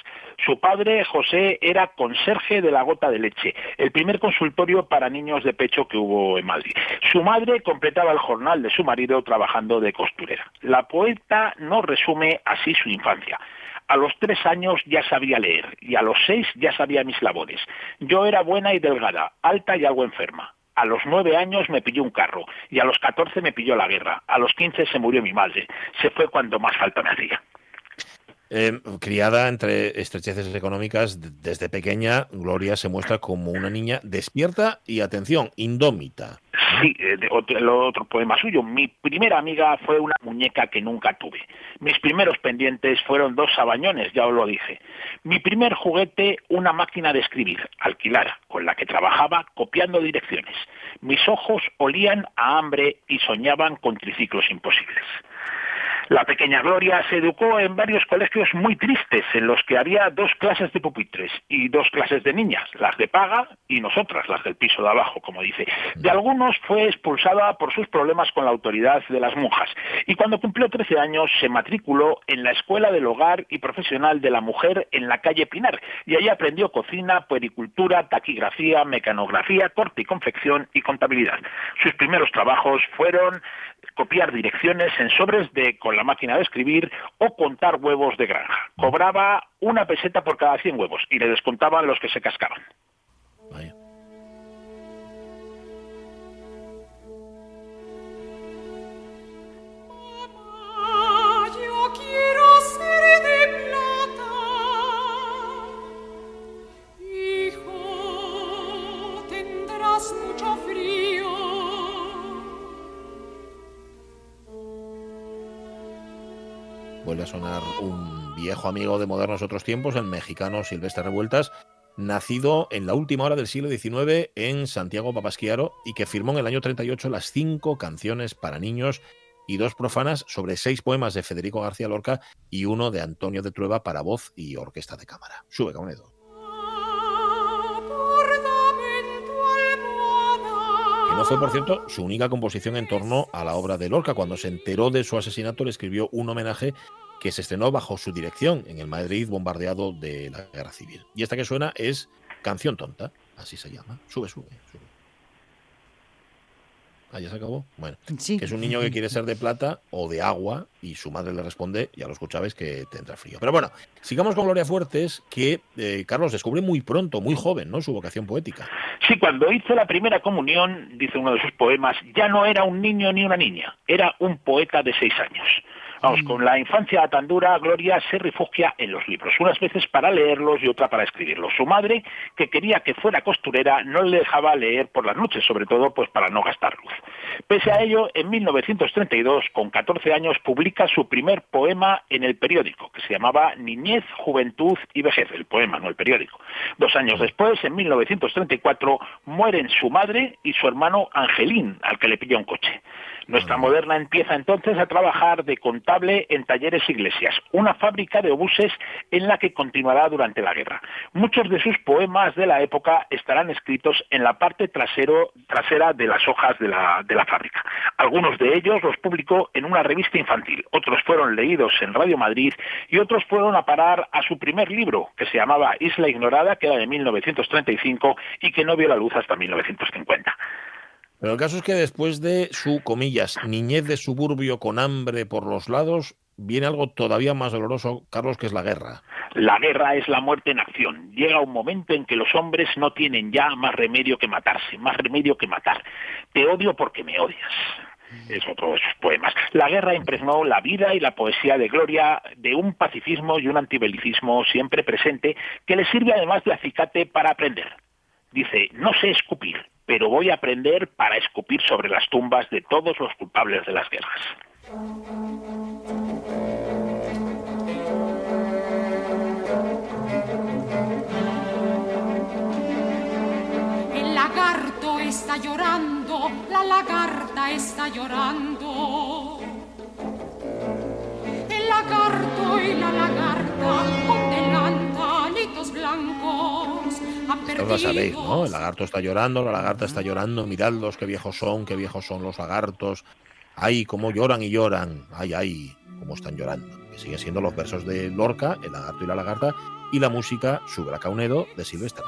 Su padre, José, era conserje de la Gota de Leche, el primer consultorio para niños de pecho que hubo en Madrid. Su madre completaba el jornal de su marido trabajando de costurera. La poeta no resume así su infancia. A los tres años ya sabía leer y a los seis ya sabía mis labores. Yo era buena y delgada, alta y algo enferma. A los nueve años me pilló un carro y a los catorce me pilló la guerra. A los quince se murió mi madre. Se fue cuando más falta me hacía. Eh, criada entre estrecheces económicas, desde pequeña, Gloria se muestra como una niña despierta y, atención, indómita. Sí, eh, el otro poema suyo. Mi primera amiga fue una muñeca que nunca tuve. Mis primeros pendientes fueron dos sabañones, ya os lo dije. Mi primer juguete, una máquina de escribir, alquilada, con la que trabajaba copiando direcciones. Mis ojos olían a hambre y soñaban con triciclos imposibles. La pequeña Gloria se educó en varios colegios muy tristes, en los que había dos clases de pupitres y dos clases de niñas, las de paga y nosotras, las del piso de abajo, como dice. De algunos fue expulsada por sus problemas con la autoridad de las monjas y cuando cumplió 13 años se matriculó en la Escuela del Hogar y Profesional de la Mujer en la calle Pinar y allí aprendió cocina, puericultura, taquigrafía, mecanografía, corte y confección y contabilidad. Sus primeros trabajos fueron copiar direcciones en sobres de con la máquina de escribir o contar huevos de granja. Cobraba una peseta por cada 100 huevos y le descontaban los que se cascaban. Sonar un viejo amigo de modernos otros tiempos, el mexicano Silvestre Revueltas, nacido en la última hora del siglo XIX en Santiago Papasquiaro y que firmó en el año 38 las cinco canciones para niños y dos profanas sobre seis poemas de Federico García Lorca y uno de Antonio de Trueba para voz y orquesta de cámara. Sube. Que no fue, por cierto, su única composición en torno a la obra de Lorca. Cuando se enteró de su asesinato, le escribió un homenaje que se estrenó bajo su dirección en el Madrid bombardeado de la Guerra Civil. Y esta que suena es Canción Tonta, así se llama. Sube, sube, sube. Ah, ya se acabó. Bueno, Sí. que es un niño que quiere ser de plata o de agua y su madre le responde, ya lo escuchabais, que tendrá frío. Pero bueno, sigamos con Gloria Fuertes, que eh, Carlos descubre muy pronto, muy joven, ¿no? Su vocación poética. Sí, cuando hizo la primera comunión, dice uno de sus poemas, ya no era un niño ni una niña, era un poeta de seis años. Vamos, con la infancia tan dura, Gloria se refugia en los libros, unas veces para leerlos y otra para escribirlos. Su madre, que quería que fuera costurera, no le dejaba leer por las noches, sobre todo pues para no gastar luz. Pese a ello, en 1932, con 14 años, publica su primer poema en el periódico, que se llamaba Niñez, Juventud y Vejez, el poema, no el periódico. Dos años después, en 1934, mueren su madre y su hermano Angelín, al que le pilla un coche. Nuestra moderna empieza entonces a trabajar de contable en Talleres Iglesias, una fábrica de obuses en la que continuará durante la guerra. Muchos de sus poemas de la época estarán escritos en la parte trasero, trasera de las hojas de la, de la fábrica. Algunos de ellos los publicó en una revista infantil, otros fueron leídos en Radio Madrid y otros fueron a parar a su primer libro, que se llamaba Isla Ignorada, que era de 1935 y que no vio la luz hasta 1950. Pero el caso es que después de su, comillas, niñez de suburbio con hambre por los lados, viene algo todavía más doloroso, Carlos, que es la guerra. La guerra es la muerte en acción. Llega un momento en que los hombres no tienen ya más remedio que matarse, más remedio que matar. Te odio porque me odias. Es otro de sus poemas. La guerra impregnó la vida y la poesía de Gloria de un pacifismo y un antibelicismo siempre presente que le sirve además de acicate para aprender. Dice, no sé escupir, pero voy a aprender para escupir sobre las tumbas de todos los culpables de las guerras. Llorando, la lagarta está llorando. El lagarto y la lagarta con delantalitos blancos han Os la sabéis. ¿no? El lagarto está llorando, la lagarta está llorando, miradlos, qué viejos son, qué viejos son los lagartos. Ay, cómo lloran y lloran. Ay, ay, cómo están llorando. Que siguen siendo los versos de Lorca, el lagarto y la lagarta, y la música Subra Caunedo de Silvestre.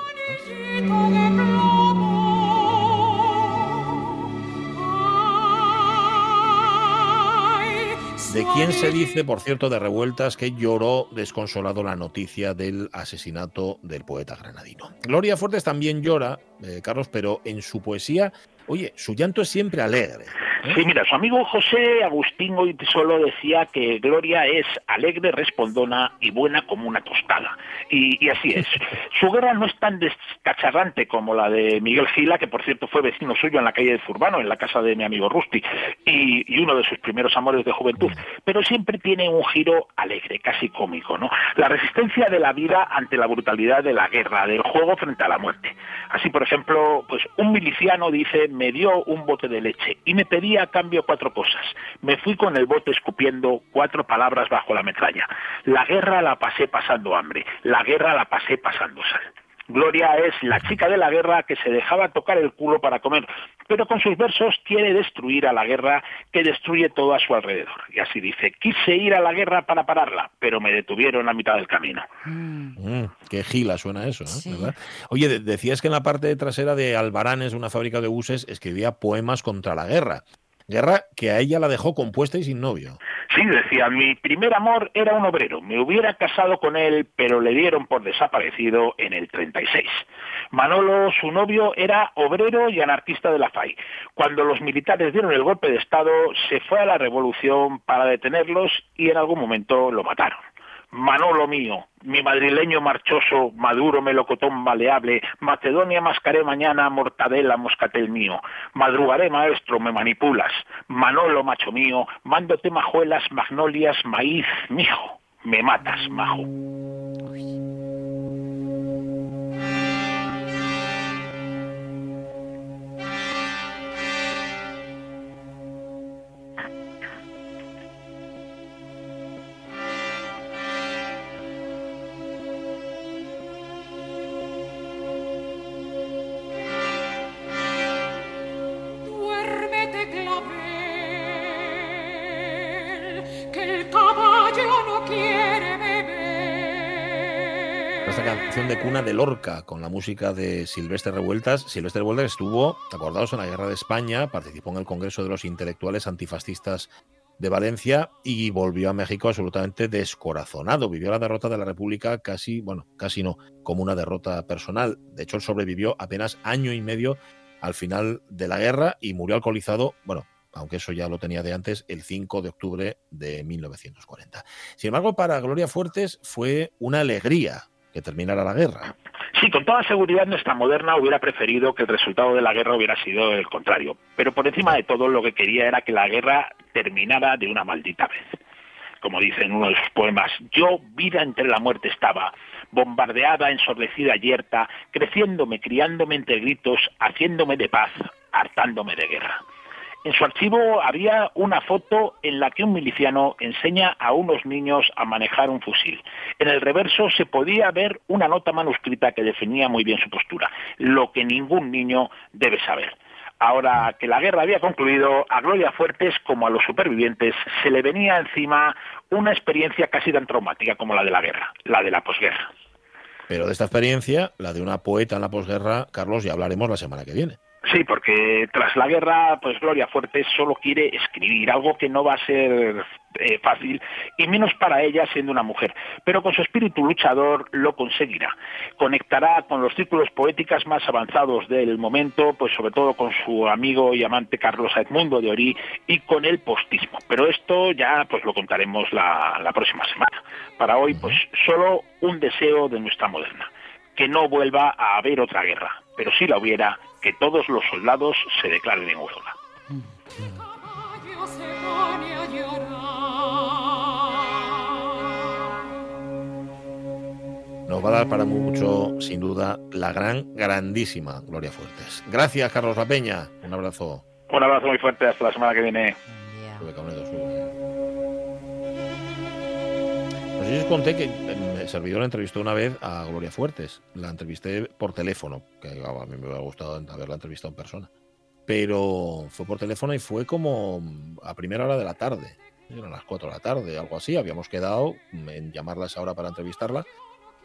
De plomo. Ay, ¿De quién se dice, por cierto, de revueltas que lloró desconsolado la noticia del asesinato del poeta granadino? Gloria Fuertes también llora, eh, Carlos, pero en su poesía, oye, su llanto es siempre alegre. ¿eh? Sí, mira, su amigo José Agustín solo decía que Gloria es alegre, respondona y buena como una tostada. Y, y así es. Su guerra no es tan descacharrante como la de Miguel Gila, que por cierto fue vecino suyo en la calle de Zurbano, en la casa de mi amigo Rusti, y, y uno de sus primeros amores de juventud. Pero siempre tiene un giro alegre, casi cómico, ¿no? La resistencia de la vida ante la brutalidad de la guerra, del juego frente a la muerte. Así, por ejemplo, pues un miliciano dice, me dio un bote de leche y me pedía a cambio cuatro cosas. Me fui con el bote escupiendo cuatro palabras bajo la metralla. La guerra la pasé pasando hambre, la guerra la pasé pasando sal. Gloria es la chica de la guerra que se dejaba tocar el culo para comer, pero con sus versos quiere destruir a la guerra que destruye todo a su alrededor. Y así dice, quise ir a la guerra para pararla, pero me detuvieron a mitad del camino. Mm, qué gila suena eso. ¿verdad? Oye, de- decías que en la parte trasera de Albaranes, una fábrica de buses, escribía poemas contra la guerra. Guerra que a ella la dejó compuesta y sin novio. Sí, decía, mi primer amor era un obrero. Me hubiera casado con él, pero le dieron por desaparecido en el 36. Manolo, su novio, era obrero y anarquista de la FAI. Cuando los militares dieron el golpe de Estado, se fue a la revolución para detenerlos y en algún momento lo mataron. Manolo mío, mi madrileño marchoso, maduro melocotón maleable, Macedonia mascaré mañana, mortadela moscatel mío, madrugaré maestro, me manipulas, Manolo macho mío, mándote majuelas, magnolias, maíz, mijo, me matas, majo. Canción de cuna de Lorca, con la música de Silvestre Revueltas. Silvestre Revueltas estuvo, acordados, en la Guerra de España, participó en el Congreso de los Intelectuales Antifascistas de Valencia y volvió a México absolutamente descorazonado. Vivió la derrota de la República casi, bueno, casi no, como una derrota personal. De hecho, sobrevivió apenas año y medio al final de la guerra y murió alcoholizado, bueno, aunque eso ya lo tenía de antes, el 5 de octubre de 1940. Sin embargo, para Gloria Fuertes fue una alegría que terminara la guerra. Sí, con toda seguridad nuestra moderna hubiera preferido que el resultado de la guerra hubiera sido el contrario. Pero por encima de todo lo que quería era que la guerra terminara de una maldita vez. Como dice en uno de sus poemas, yo vida entre la muerte estaba, bombardeada, ensordecida, yerta, creciéndome, criándome entre gritos, haciéndome de paz, hartándome de guerra. En su archivo había una foto en la que un miliciano enseña a unos niños a manejar un fusil. En el reverso se podía ver una nota manuscrita que definía muy bien su postura, lo que ningún niño debe saber. Ahora que la guerra había concluido, a Gloria Fuertes como a los supervivientes se le venía encima una experiencia casi tan traumática como la de la guerra, la de la posguerra. Pero de esta experiencia, la de una poeta en la posguerra, Carlos, ya hablaremos la semana que viene. Sí, porque tras la guerra, pues Gloria Fuertes solo quiere escribir, algo que no va a ser eh, fácil, y menos para ella siendo una mujer. Pero con su espíritu luchador lo conseguirá. Conectará con los círculos poéticas más avanzados del momento, pues sobre todo con su amigo y amante Carlos Edmundo de Orí y con el postismo. Pero esto ya pues lo contaremos la, la próxima semana. Para hoy, pues solo un deseo de nuestra moderna, que no vuelva a haber otra guerra, pero si la hubiera, que todos los soldados se declaren en huelga. Nos va a dar para mucho, sin duda, la gran, grandísima Gloria Fuertes. Gracias, Carlos La Peña. Un abrazo. Un abrazo muy fuerte, hasta la semana que viene. Caunedo, sube. No sé si os conté que servidor entrevistó una vez a Gloria Fuertes. La entrevisté por teléfono, que a mí me hubiera gustado haberla entrevistado en persona. Pero fue por teléfono y fue como a primera hora de la tarde. Eran las 4 de la tarde, algo así. Habíamos quedado en llamarla a esa hora para entrevistarla.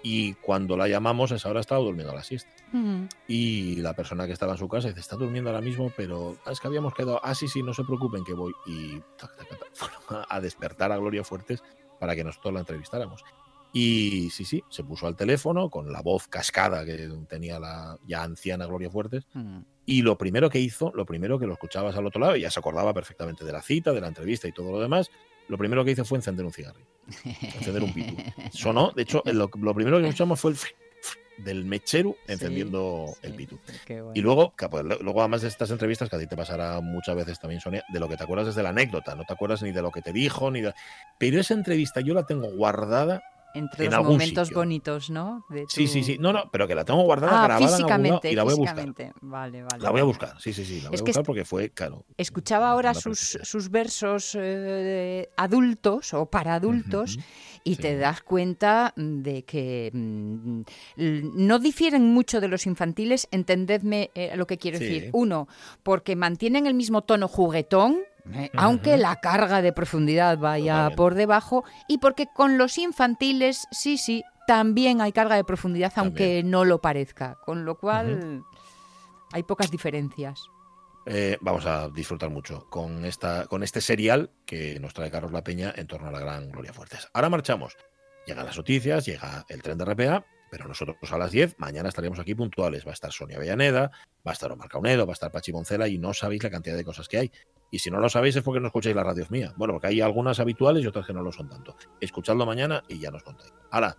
Y cuando la llamamos, a esa hora estaba durmiendo a la siesta. Mm. Y la persona que estaba en su casa dice, está durmiendo ahora mismo, pero "Ah, es que habíamos quedado, ah, sí, sí, no se preocupen que voy. Y tac, tac, tac, fueron a despertar a Gloria Fuertes para que nosotros la entrevistáramos. Y sí, sí, se puso al teléfono con la voz cascada que tenía la ya anciana Gloria Fuertes. Mm. Y lo primero que hizo, lo primero que lo escuchabas al otro lado, y ya se acordaba perfectamente de la cita, de la entrevista y todo lo demás, lo primero que hizo fue encender un cigarrillo, encender un pitu. Sonó, de hecho, lo, lo primero que escuchamos fue el del mechero encendiendo Sí, el sí, pitu. bueno. Y luego, pues, luego, además de estas entrevistas, que a ti te pasará muchas veces también, Sonia, de lo que te acuerdas es de la anécdota, no te acuerdas ni de lo que te dijo, ni de... Pero esa entrevista yo la tengo guardada. Entre en los momentos sitio. bonitos, ¿no? De Sí, tu- sí, sí. No, no, pero que la tengo guardada, Ah, grabada en físicamente, y la voy a buscar. Vale, vale. La voy a buscar, sí, sí, sí, la voy Es a buscar porque fue, claro. Escuchaba ahora sus, sus versos eh, adultos o para adultos y sí. te das cuenta de que mm, no difieren mucho de los infantiles, entendedme eh, lo que quiero Sí. decir. Uno, porque mantienen el mismo tono juguetón, eh, aunque la carga de profundidad vaya por debajo, y porque con los infantiles, sí, sí, también hay carga de profundidad, aunque no lo parezca. Con lo cual hay pocas diferencias. Eh, vamos a disfrutar mucho con, esta, con este serial que nos trae Carlos La Peña en torno a la gran Gloria Fuertes. Ahora marchamos. Llegan las noticias, llega el tren de RPA, pero nosotros a las 10, mañana estaremos aquí puntuales. Va a estar Sonia Avellaneda, va a estar Omar Caunedo, va a estar Pachi Boncela y no sabéis la cantidad de cosas que hay. Y si no lo sabéis es porque no escucháis las radios mías. Bueno, porque hay algunas habituales y otras que no lo son tanto. Escuchadlo mañana y ya nos contáis. ¡Hala!